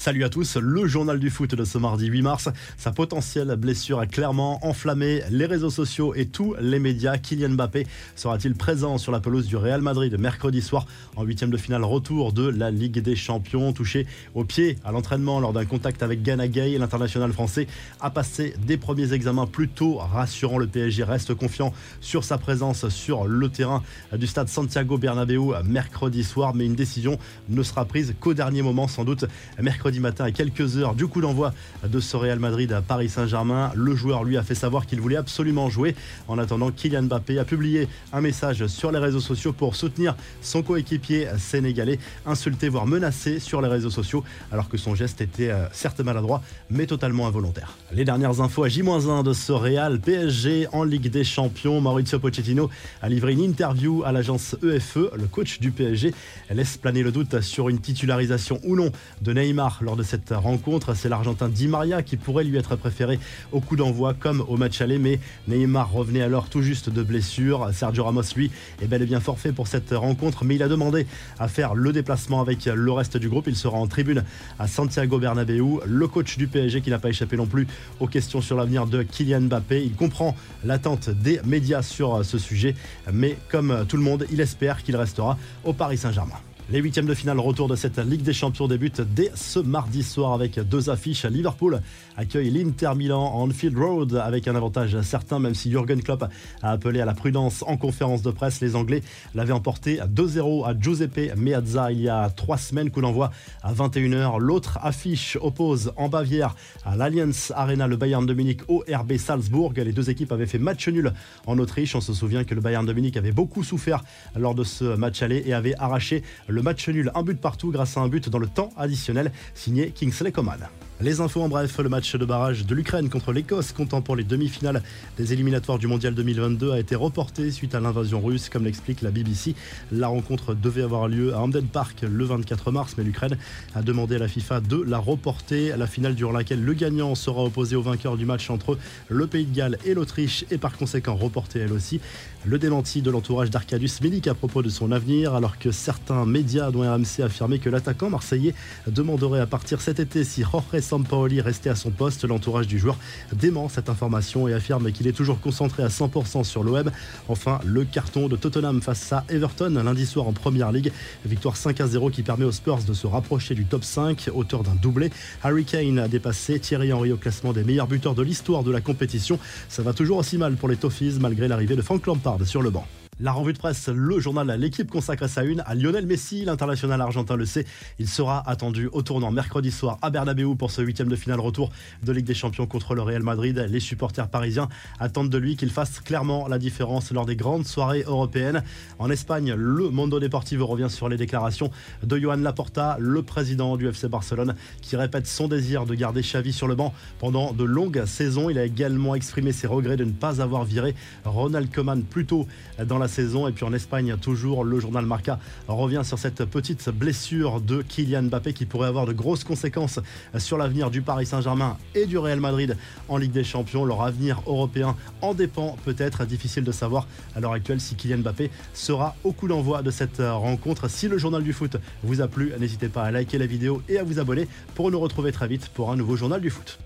Salut à tous, le journal du foot de ce mardi 8 mars. Sa potentielle blessure a clairement enflammé les réseaux sociaux et tous les médias. Kylian Mbappé sera-t-il présent sur la pelouse du Real Madrid mercredi soir en huitième de finale retour de la Ligue des Champions? Touché au pied à l'entraînement lors d'un contact avec Gana Gay, l'international français a passé des premiers examens plutôt rassurants. Le PSG reste confiant sur sa présence sur le terrain du stade Santiago Bernabéu mercredi soir, mais une décision ne sera prise qu'au dernier moment sans doute mercredi matin à quelques heures du coup d'envoi de ce Real Madrid à Paris Saint-Germain. Le joueur lui a fait savoir qu'il voulait absolument jouer. En attendant, Kylian Mbappé a publié un message sur les réseaux sociaux pour soutenir son coéquipier sénégalais, insulté voire menacé sur les réseaux sociaux alors que son geste était euh, certes maladroit mais totalement involontaire. Les dernières infos à J-1 de ce Real PSG en Ligue des Champions, Maurizio Pochettino a livré une interview à l'agence EFE, e. le coach du PSG laisse planer le doute sur une titularisation ou non de Neymar lors de cette rencontre. C'est l'Argentin Di Maria qui pourrait lui être préféré au coup d'envoi comme au match aller, mais Neymar revenait alors tout juste de blessure. Sergio Ramos, lui, est bel et bien forfait pour cette rencontre, mais il a demandé à faire le déplacement avec le reste du groupe. Il sera en tribune à Santiago Bernabéu. Le coach du PSG qui n'a pas échappé non plus aux questions sur l'avenir de Kylian Mbappé. Il comprend l'attente des médias sur ce sujet, mais comme tout le monde, il espère qu'il restera au Paris Saint-Germain. Les huitièmes de finale retour de cette Ligue des Champions débutent dès ce mardi soir avec deux affiches. Liverpool accueille l'Inter Milan en Anfield Road avec un avantage certain, même si Jürgen Klopp a appelé à la prudence en conférence de presse. Les Anglais l'avaient emporté 2-0 à Giuseppe Meazza il y a trois semaines. Coup d'envoi à 21h. L'autre affiche oppose en Bavière à l'Allianz Arena le Bayern de Munich au RB Salzbourg. Les deux équipes avaient fait match nul en Autriche. On se souvient que le Bayern de avait beaucoup souffert lors de ce match aller et avait arraché le le match nul, un but partout grâce à un but dans le temps additionnel signé Kingsley Coman. Les infos en bref, le match de barrage de l'Ukraine contre l'Écosse, comptant pour les demi-finales des éliminatoires du Mondial 2022, a été reporté suite à l'invasion russe, comme l'explique la BBC. La rencontre devait avoir lieu à Hamden Park le 24 mars, mais l'Ukraine a demandé à la FIFA de la reporter. La finale durant laquelle le gagnant sera opposé au vainqueur du match entre le Pays de Galles et l'Autriche est par conséquent reportée elle aussi. Le démenti de l'entourage d'Arcadius Milik à propos de son avenir, alors que certains médias, dont RMC, affirmaient que l'attaquant marseillais demanderait à partir cet été si Jorge Sampaoli restait à son poste. L'entourage du joueur dément cette information et affirme qu'il est toujours concentré à 100% sur l'OM. Enfin, le carton de Tottenham face à Everton lundi soir en Première Ligue. Victoire 5 à 0 qui permet aux Spurs de se rapprocher du top 5, auteur d'un doublé. Harry Kane a dépassé Thierry Henry au classement des meilleurs buteurs de l'histoire de la compétition. Ça va toujours aussi mal pour les Toffees malgré l'arrivée de Frank Lampard sur le banc. La revue de presse, le journal L'équipe consacre sa une à Lionel Messi, l'international argentin le sait. Il sera attendu au tournant mercredi soir à Bernabeu pour ce huitième de finale retour de Ligue des Champions contre le Real Madrid. Les supporters parisiens attendent de lui qu'il fasse clairement la différence lors des grandes soirées européennes. En Espagne, le Mondo Deportivo revient sur les déclarations de Johan Laporta, le président du FC Barcelone, qui répète son désir de garder Xavi sur le banc pendant de longues saisons. Il a également exprimé ses regrets de ne pas avoir viré Ronald Koeman plus tôt dans saison. Et puis en Espagne, toujours, le journal Marca revient sur cette petite blessure de Kylian Mbappé qui pourrait avoir de grosses conséquences sur l'avenir du Paris Saint-Germain et du Real Madrid en Ligue des Champions. Leur avenir européen en dépend peut-être. Difficile de savoir à l'heure actuelle si Kylian Mbappé sera au coup d'envoi de cette rencontre. Si le journal du foot vous a plu, n'hésitez pas à liker la vidéo et à vous abonner pour nous retrouver très vite pour un nouveau journal du foot.